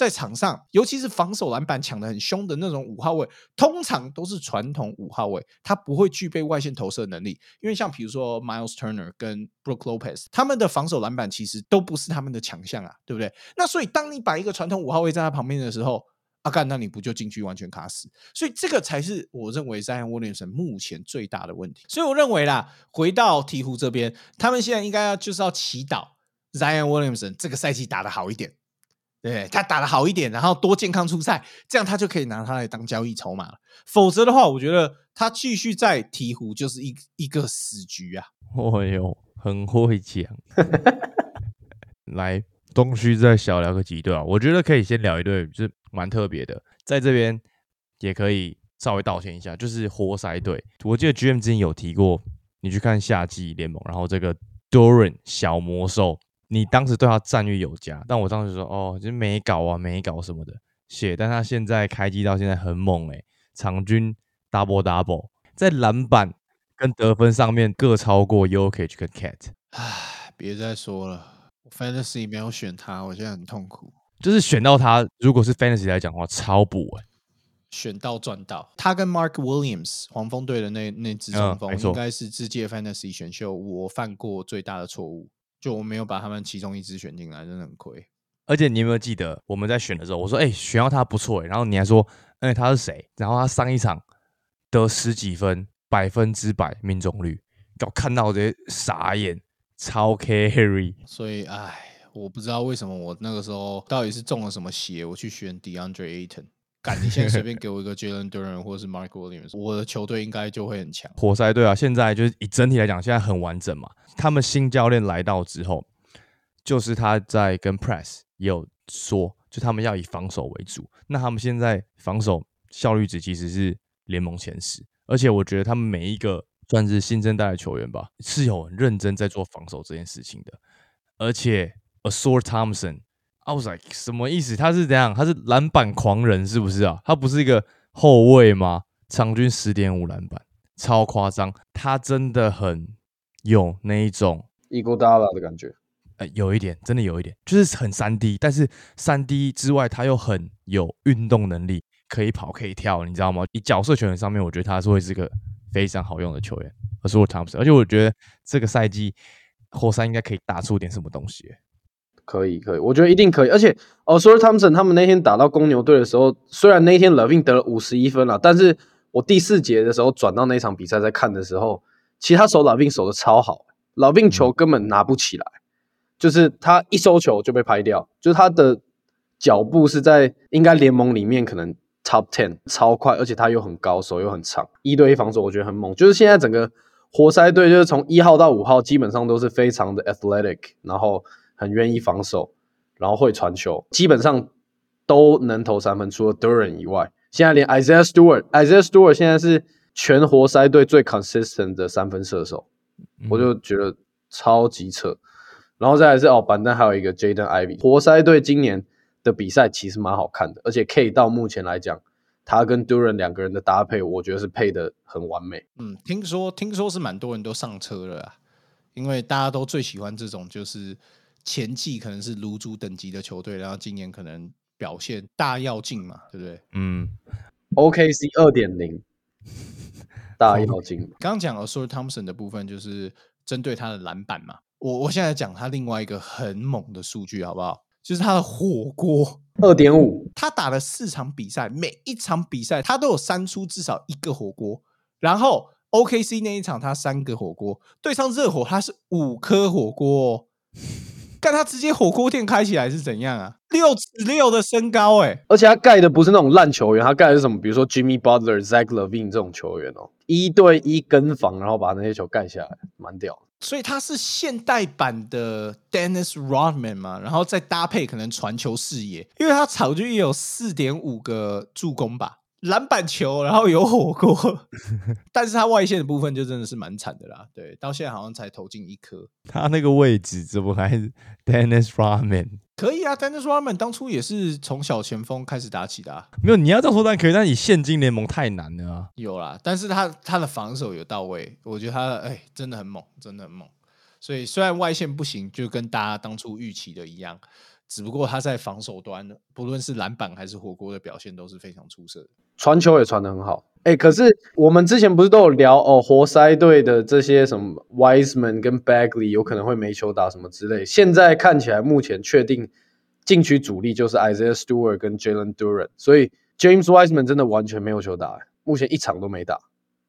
在场上，尤其是防守篮板抢的很凶的那种五号位，通常都是传统五号位，他不会具备外线投射能力。因为像比如说 Miles Turner 跟 Brook Lopez，他们的防守篮板其实都不是他们的强项啊，对不对？那所以当你把一个传统五号位在他旁边的时候，阿干，那你不就禁区完全卡死？所以这个才是我认为 Zion Williamson 目前最大的问题。所以我认为啦，回到鹈鹕这边，他们现在应该要就是要祈祷 Zion Williamson 这个赛季打得好一点。对他打得好一点，然后多健康出赛，这样他就可以拿他来当交易筹码了。否则的话，我觉得他继续在鹈鹕就是一一个死局啊。哦哟，很会讲。*laughs* 来，东区再小聊个几队啊，我觉得可以先聊一队，就是蛮特别的，在这边也可以稍微道歉一下，就是活塞队。我记得 GM 之前有提过，你去看夏季联盟，然后这个 Doran 小魔兽，你当时对他赞誉有加，但我当时说哦，就是没搞啊，没搞什么的，谢。但他现在开机到现在很猛诶、场均 double double，在篮板跟得分上面各超过 Yokich 跟 Cat。唉，别再说了我，Fantasy 没有选他，我现在很痛苦。就是选到他，如果是 Fantasy 来讲的话，超补哎、选到赚到，他跟 Mark Williams 黄蜂队的那那支中锋，应该是这届 Fantasy 选秀我犯过最大的错误，就我没有把他们其中一支选进来，真的很亏。而且你有没有记得我们在选的时候，我说哎、选到他不错哎、然后你还说哎、他是谁？然后他上一场得十几分，百分之百命中率，搞看到我直接傻眼，超 carry。所以，哎，我不知道为什么我那个时候到底是中了什么邪，我去选 DeAndre Ayton。干，你现在随便给我一个 Jalen Duran 或者是 Mark Williams，我的球队应该就会很强。活塞队啊，现在就是以整体来讲，现在很完整嘛。他们新教练来到之后，就是他在跟 Press 也有说，就他们要以防守为主。那他们现在防守效率值其实是联盟前十，而且我觉得他们每一个算是新生代的球员吧，是有很认真在做防守这件事情的。而且 Asor Thompson，I was like 什么意思？他是怎样？他是篮板狂人是不是啊？他不是一个后卫吗？场均十点五篮板，超夸张。他真的很有那一种，伊戈达拉的感觉。呃，有一点，真的有一点，就是很三 D，但是三 D 之外，他又很有运动能力，可以跑可以跳，你知道吗？以角色球员上面，我觉得他是会是个非常好用的球员。Asor Thompson，而且我觉得这个赛季活塞应该可以打出点什么东西。可以，可以，我觉得一定可以。而且，哦，Sorry Thompson 他们那天打到公牛队的时候，虽然那天 Levin 得了五十一分了，但是我第四节的时候转到那场比赛在看的时候，其实他守 Levin 守的超好，Levin 球根本拿不起来，就是他一收球就被拍掉，就是他的脚步是在应该联盟里面可能 Top Ten 超快，而且他又很高，手又很长，一对一防守我觉得很猛。就是现在整个活塞队就是从一号到五号基本上都是非常的 athletic，然后。很愿意防守，然后会传球，基本上都能投三分。除了 Duran 以外，现在连 Isaiah Stewart，Isaiah Stewart 现在是全活塞队最 consistent 的三分射手，我就觉得超级扯。然后再来是哦，板凳还有一个 Jaden Ivy。活塞队今年的比赛其实蛮好看的，而且 K 到目前来讲，他跟 Duran 两个人的搭配，我觉得是配的很完美。嗯，听说听说是蛮多人都上车了啊，因为大家都最喜欢这种就是。前季可能是卤主等级的球队，然后今年可能表现大要进嘛，对不对？嗯，OKC 二点零 *laughs* 大跃进。刚刚讲了 s o r Thompson 的部分，就是针对他的篮板嘛。我我现在讲他另外一个很猛的数据，好不好？就是他的火锅二点五。他打了四场比赛，每一场比赛他都有三出至少一个火锅。然后 OKC 那一场他三个火锅，对上热火他是五颗火锅。看他直接火锅店开起来是怎样啊？六尺六的身高哎，而且他盖的不是那种烂球员，他盖的是什么？比如说 Jimmy Butler、Zach Levine 这种球员哦，一对一跟防，然后把那些球盖下来，蛮屌。所以他是现代版的 Dennis Rodman 嘛，然后再搭配可能传球视野，因为他场均也有四点五个助攻吧。篮板球，然后有火锅，*laughs* 但是他外线的部分就真的是蛮惨的啦。对，到现在好像才投进一颗。他那个位置怎么还是 Dennis Rodman？可以啊，Dennis Rodman 当初也是从小前锋开始打起的。啊没有，你要这样说当然可以，但你现今联盟太难了啊。有啦，但是他他的防守有到位，我觉得他哎真的很猛，真的很猛。所以虽然外线不行，就跟大家当初预期的一样。只不过他在防守端，不论是篮板还是火锅的表现都是非常出色的，传球也传的很好。哎，可是我们之前不是都有聊哦，活塞队的这些什么 Wiseman 跟 Bagley 有可能会没球打什么之类。现在看起来，目前确定禁区主力就是 Isaiah Stewart 跟 Jalen Duran，所以 James Wiseman 真的完全没有球打，目前一场都没打。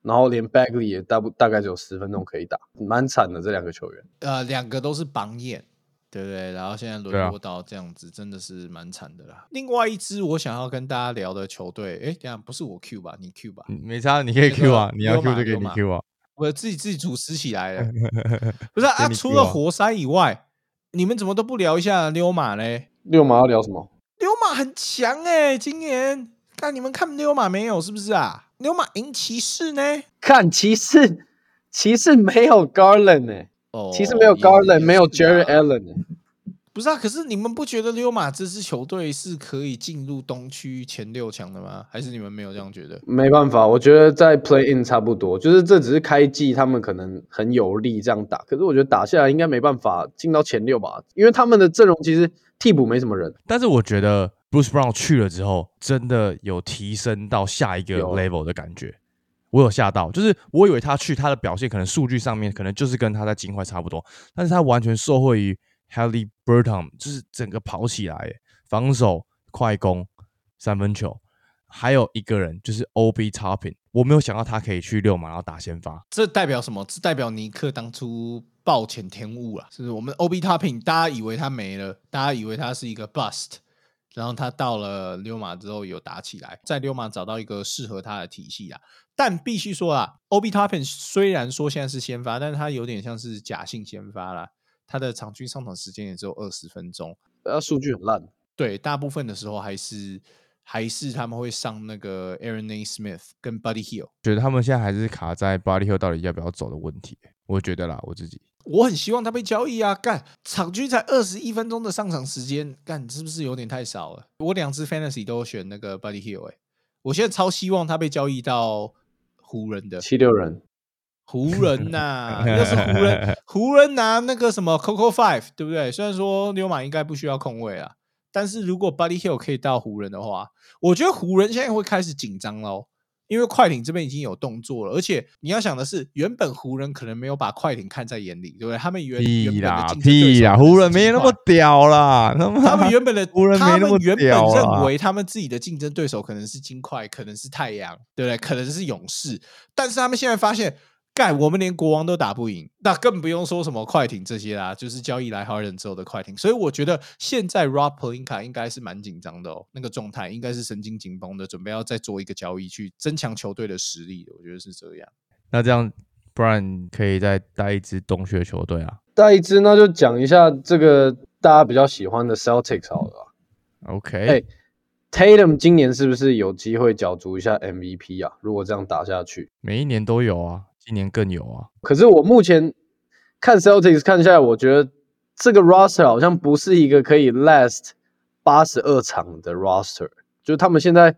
然后连 Bagley 也大不大概只有十分钟可以打，蛮惨的这两个球员。呃，两个都是榜眼。对不对？然后现在沦落到这样子，真的是蛮惨的啦。另外一支我想要跟大家聊的球队，哎，等下不是我 Q 吧？你 Q 吧？没差，你可以 Q 啊，你要 Q 就给你 Q 啊。我自己自己主持起来了，*laughs* 不是啊？除了活塞以外，你们怎么都不聊一下溜马嘞？溜马要聊什么？溜马很强哎，今年看你们看溜马没有？是不是啊？溜马赢骑士呢？看骑士，骑士没有 Garland 呢。哦，其实没有 Garland，没有 Jerry Allen，不是啊。可是你们不觉得溜马这支球队是可以进入东区前六强的吗？还是你们没有这样觉得？没办法，我觉得在 Play In 差不多，就是这只是开季，他们可能很有力这样打。可是我觉得打下来应该没办法进到前六吧，因为他们的阵容其实替补没什么人。但是我觉得 Bruce Brown 去了之后，真的有提升到下一个 level 的感觉。我有吓到，就是我以为他去他的表现可能数据上面可能就是跟他在金块差不多，但是他完全受惠于 Haley Burton，就是整个跑起来，防守、快攻、三分球，还有一个人就是 OB Topping，我没有想到他可以去六马然后打先发，这代表什么？这代表尼克当初暴殄天物了，是我们 OB Topping，大家以为他没了，大家以为他是一个 bust，然后他到了溜马之后有打起来，在溜马找到一个适合他的体系啊。但必须说啊，Obi Toppin 虽然说现在是先发，但是他有点像是假性先发啦。他的场均上场时间也只有二十分钟，他数据很烂。对，大部分的时候还是还是他们会上那个 Aaron A. Smith 跟 Buddy Hill。觉得他们现在还是卡在 Buddy Hill 到底要不要走的问题。我觉得啦，我自己我很希望他被交易啊！干，场均才二十一分钟的上场时间，干是不是有点太少了？我两支 Fantasy 都选那个 Buddy Hill，哎，我现在超希望他被交易到湖人的七六人。湖人呐，*laughs* 要是湖人，湖人拿那个什么 Coco Five，对不对？虽然说牛马应该不需要控位啊，但是如果 Buddy Hill 可以到湖人的话，我觉得湖人现在会开始紧张喽，因为快艇这边已经有动作了，而且你要想的是，原本湖人可能没有把快艇看在眼里，对不对？他们原原本的竞争对手，湖人没那么屌啦，他们他们原本的 *laughs* 湖人没那么原本认为他们自己的竞争对手可能是金块，可能是太阳，对不对？可能是勇士，但是他们现在发现。干，我们连国王都打不赢，那更不用说什么快艇这些啦，就是交易来好人之后的快艇。所以我觉得现在 Rob Pelinka 应该是蛮紧张的哦，那个状态应该是神经紧绷的，准备要再做一个交易去增强球队的实力。我觉得是这样。那这样，不然可以再带一支东区的球队啊？带一支，那就讲一下这个大家比较喜欢的 Celtics 好了。OK，哎，Tatum 今年是不是有机会角逐一下 MVP 啊？如果这样打下去，每一年都有啊。今年更有啊！可是我目前看 Celtics 看下来，我觉得这个 roster 好像不是一个可以 last 八十二场的 roster。就是他们现在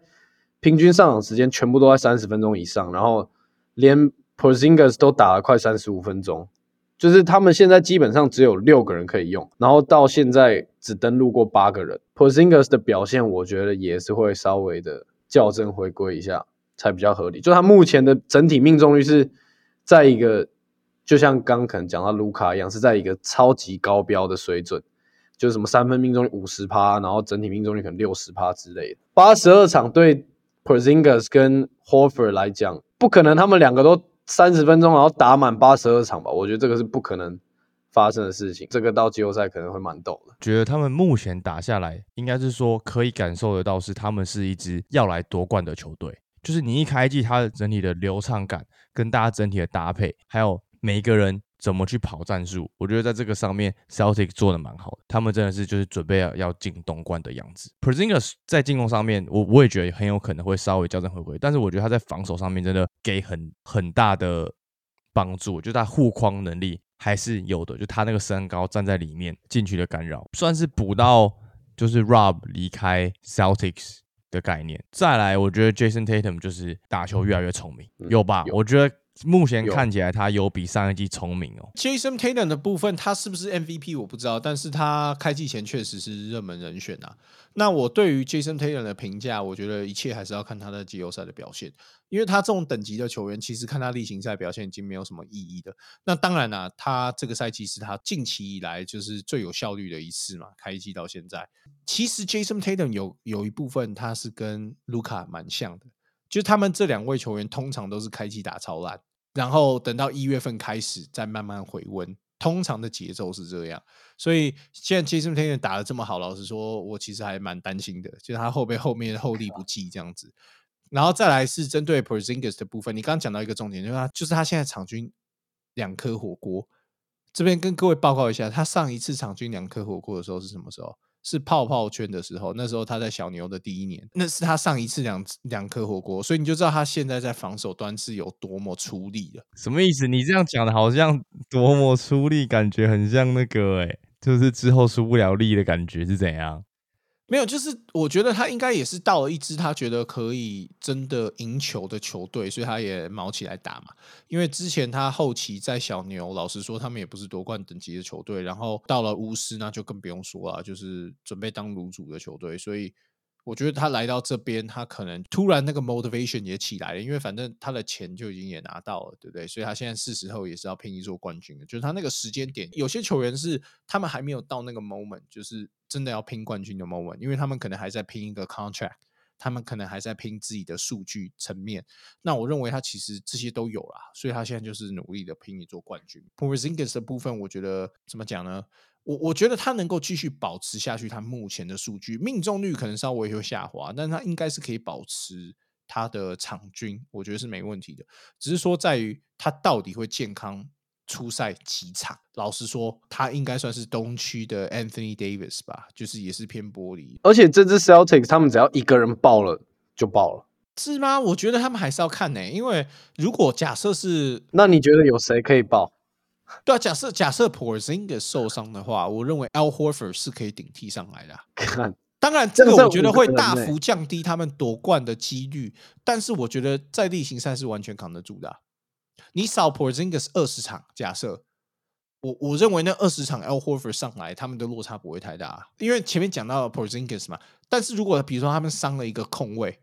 平均上场时间全部都在三十分钟以上，然后连 Porzingis 都打了快三十五分钟。就是他们现在基本上只有六个人可以用，然后到现在只登录过八个人。Porzingis 的表现，我觉得也是会稍微的校正回归一下才比较合理。就他目前的整体命中率是。在一个，就像刚可能讲到卢卡一样，是在一个超级高标的水准，就是什么三分命中率五十趴，然后整体命中率可能六十趴之类的。八十二场对 Porzingis 跟 Horford 来讲，不可能他们两个都三十分钟然后打满八十二场吧？我觉得这个是不可能发生的事情。这个到季后赛可能会蛮逗的。觉得他们目前打下来，应该是说可以感受得到，是他们是一支要来夺冠的球队。就是你一开季，它的整体的流畅感跟大家整体的搭配，还有每一个人怎么去跑战术，我觉得在这个上面，Celtic 做的蛮好的。他们真的是就是准备要要进东冠的样子。Porzingis 在进攻上面，我我也觉得很有可能会稍微校正回归，但是我觉得他在防守上面真的给很很大的帮助，就他护框能力还是有的。就他那个身高站在里面进去的干扰，算是补到就是 Rob 离开 Celtics。的概念，再来，我觉得 Jason Tatum 就是打球越来越聪明，有吧？我觉得目前看起来他有比上一季聪明哦。Jason Tatum 的部分，他是不是 MVP 我不知道，但是他开季前确实是热门人选啊。那我对于 Jason Tatum 的评价，我觉得一切还是要看他在季后赛的表现。因为他这种等级的球员，其实看他例行赛表现已经没有什么意义的。那当然啦，他这个赛季是他近期以来就是最有效率的一次嘛，开季到现在。其实 Jason Tatum 有有一部分他是跟卢卡蛮像的，就他们这两位球员通常都是开季打超烂，然后等到一月份开始再慢慢回温，通常的节奏是这样。所以现在 Jason Tatum 打的这么好，老实说，我其实还蛮担心的，就是他后背后面后力不济这样子。然后再来是针对 Porzingis 的部分，你刚刚讲到一个重点，就是他就是他现在场均两颗火锅。这边跟各位报告一下，他上一次场均两颗火锅的时候是什么时候？是泡泡圈的时候，那时候他在小牛的第一年，那是他上一次两两颗火锅，所以你就知道他现在在防守端是有多么出力了。什么意思？你这样讲的好像多么出力，感觉很像那个哎，就是之后出不了力的感觉是怎样？没有，就是我觉得他应该也是到了一支他觉得可以真的赢球的球队，所以他也毛起来打嘛。因为之前他后期在小牛，老实说他们也不是夺冠等级的球队，然后到了巫师那就更不用说了，就是准备当卤主的球队，所以。我觉得他来到这边，他可能突然那个 motivation 也起来了，因为反正他的钱就已经也拿到了，对不对？所以他现在是时候也是要拼一座冠军的。就是他那个时间点，有些球员是他们还没有到那个 moment，就是真的要拼冠军的 moment，因为他们可能还在拼一个 contract，他们可能还在拼自己的数据层面。那我认为他其实这些都有啦，所以他现在就是努力的拼一座冠军。Porzingis 的部分，我觉得怎么讲呢？我我觉得他能够继续保持下去，他目前的数据命中率可能稍微会下滑，但他应该是可以保持他的场均，我觉得是没问题的。只是说在于他到底会健康出赛几场。老实说，他应该算是东区的 Anthony Davis 吧，就是也是偏玻璃，而且这支 Celtics 他们只要一个人爆了就爆了。是吗？我觉得他们还是要看呢、因为如果假设是那你觉得有谁可以爆？对啊，假设假设 Porzingis 受伤的话，我认为 Al Horford 是可以顶替上来的啊、当然，这这个我觉得会大幅降低他们夺冠的几率，但是我觉得在例行赛是完全扛得住的啊、你少 Porzingis 二十场，假设我我认为那二十场 L Horford 上来，他们的落差不会太大啊，因为前面讲到 Porzingis 嘛。但是如果比如说他们伤了一个控卫，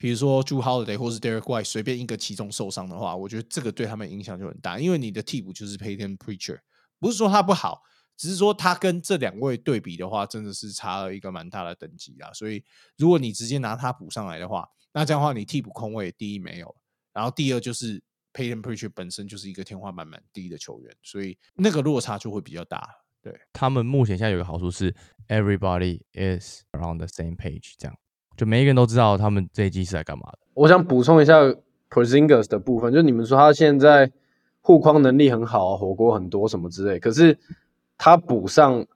比如说 Drew Holiday 或是 Derek White 随便一个其中受伤的话，我觉得这个对他们影响就很大，因为你的替补就是 Payton Preacher，不是说他不好，只是说他跟这两位对比的话，真的是差了一个蛮大的等级啊。所以如果你直接拿他补上来的话，那这样的话你替补空位第一没有，然后第二就是 Payton Preacher 本身就是一个天花板蛮低的球员，所以那个落差就会比较大。对，他们目前现在有个好处是，everybody is around the same page，这样就每一个人都知道他们这一季是在干嘛的。我想补充一下 Porzingis 的部分，就你们说他现在护框能力很好啊，火锅很多什么之类，可是他补上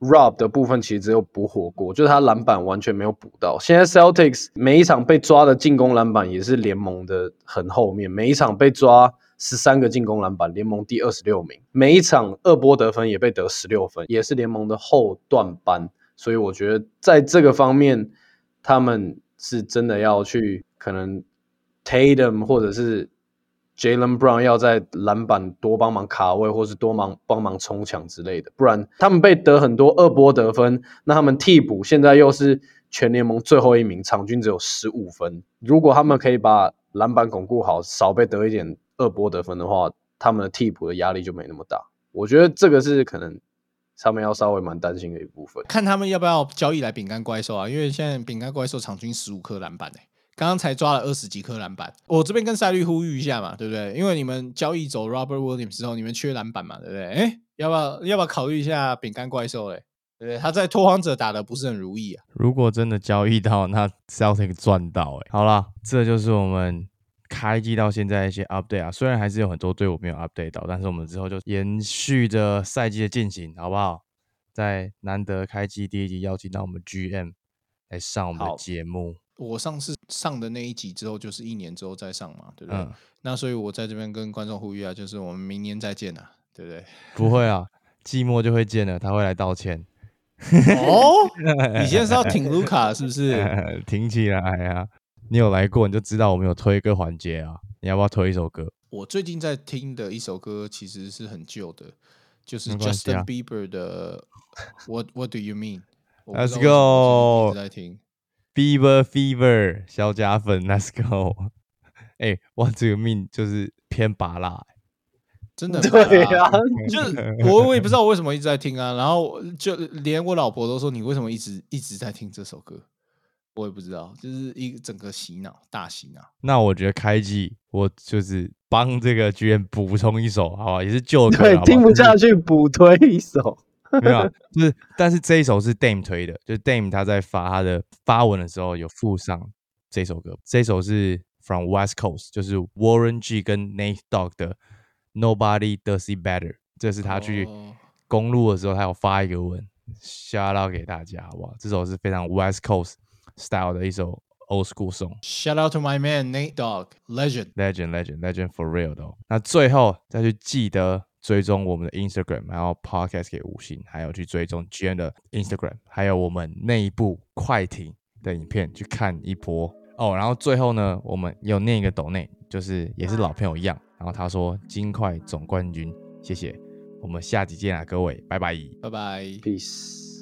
Rob 的部分其实只有补火锅，就是他篮板完全没有补到。现在 Celtics 每一场被抓的进攻篮板也是联盟的很后面，每一场被抓十三个进攻篮板，联盟第二十六名。每一场二波得分也被得十六分，也是联盟的后段班。所以我觉得在这个方面，他们是真的要去可能 Tatum 或者是 Jalen Brown 要在篮板多帮忙卡位，或是多忙帮忙冲抢之类的，不然他们被得很多二波得分，那他们替补现在又是全联盟最后一名，场均只有十五分。如果他们可以把篮板巩固好，少被得一点二波得分的话，他们的替补的压力就没那么大。我觉得这个是可能他们要稍微蛮担心的一部分。看他们要不要交易来饼干怪兽啊？因为现在饼干怪兽场均十五颗篮板诶、刚刚才抓了二十几颗篮板。我这边跟赛律呼吁一下嘛，对不对？因为你们交易走 Robert Williams 之后，你们缺篮板嘛，对不对？哎，要不要要不要考虑一下饼干怪兽嘞？对不对？他在拓荒者打的不是很如意啊。如果真的交易到，那 Celtic 赚到哎、好啦，这就是我们开机到现在一些 update 啊。虽然还是有很多队伍没有 update 到，但是我们之后就延续着赛季的进行，好不好？在难得开机第一集邀请到我们 GM 来上我们的好节目，我上次上的那一集之后，就是一年之后再上嘛，对不对？嗯，那所以我在这边跟观众呼吁啊，就是我们明年再见啊，对不对？*laughs* 不会啊，寂寞就会见了，他会来道歉，哦，*laughs* 你现在是要挺卢卡是不是？*laughs* 挺起来啊！你有来过，你就知道我们有推歌环节啊。你要不要推一首歌？我最近在听的一首歌其实是很旧的，就是 Justin Bieber 的 What What Do You 么我 go 在听。Fever Fever 小假粉，Let's go！*laughs* 哎、哇，这个命就是偏拔辣、欸，真的对辣啊，*laughs* 就是我我也不知道我为什么一直在听啊，然后就连我老婆都说你为什么一直一直在听这首歌，我也不知道，就是一整个洗脑大洗脑。那我觉得开季我就是帮这个剧院补充一首，好吧，也是旧歌，对听不下去，补推一首。*laughs* 没有啊，就是，但是这一首是 Dame 推的，就是 Dame 他在发他的发文的时候有附上这首歌，这首是 From West Coast，就是 Warren G 跟 Nate Dogg 的 Nobody Does It Better，这是他去哦公路的时候他有发一个文，shout out 给大家，好不好？这首是非常 West Coast style 的一首 old school song。Shout out to my man Nate Dogg Legend。Legend, legend, legend for real 的、哦。那最后再去记得追踪我们的 Instagram，然后 Podcast 给五星，还有去追踪 GN 的 Instagram，还有我们内部快艇的影片去看一波哦。然后最后呢，我们有念一个抖内，就是也是老朋友一样，然后他说金块总冠军，谢谢，我们下集见啊，各位，拜拜。拜拜。Peace。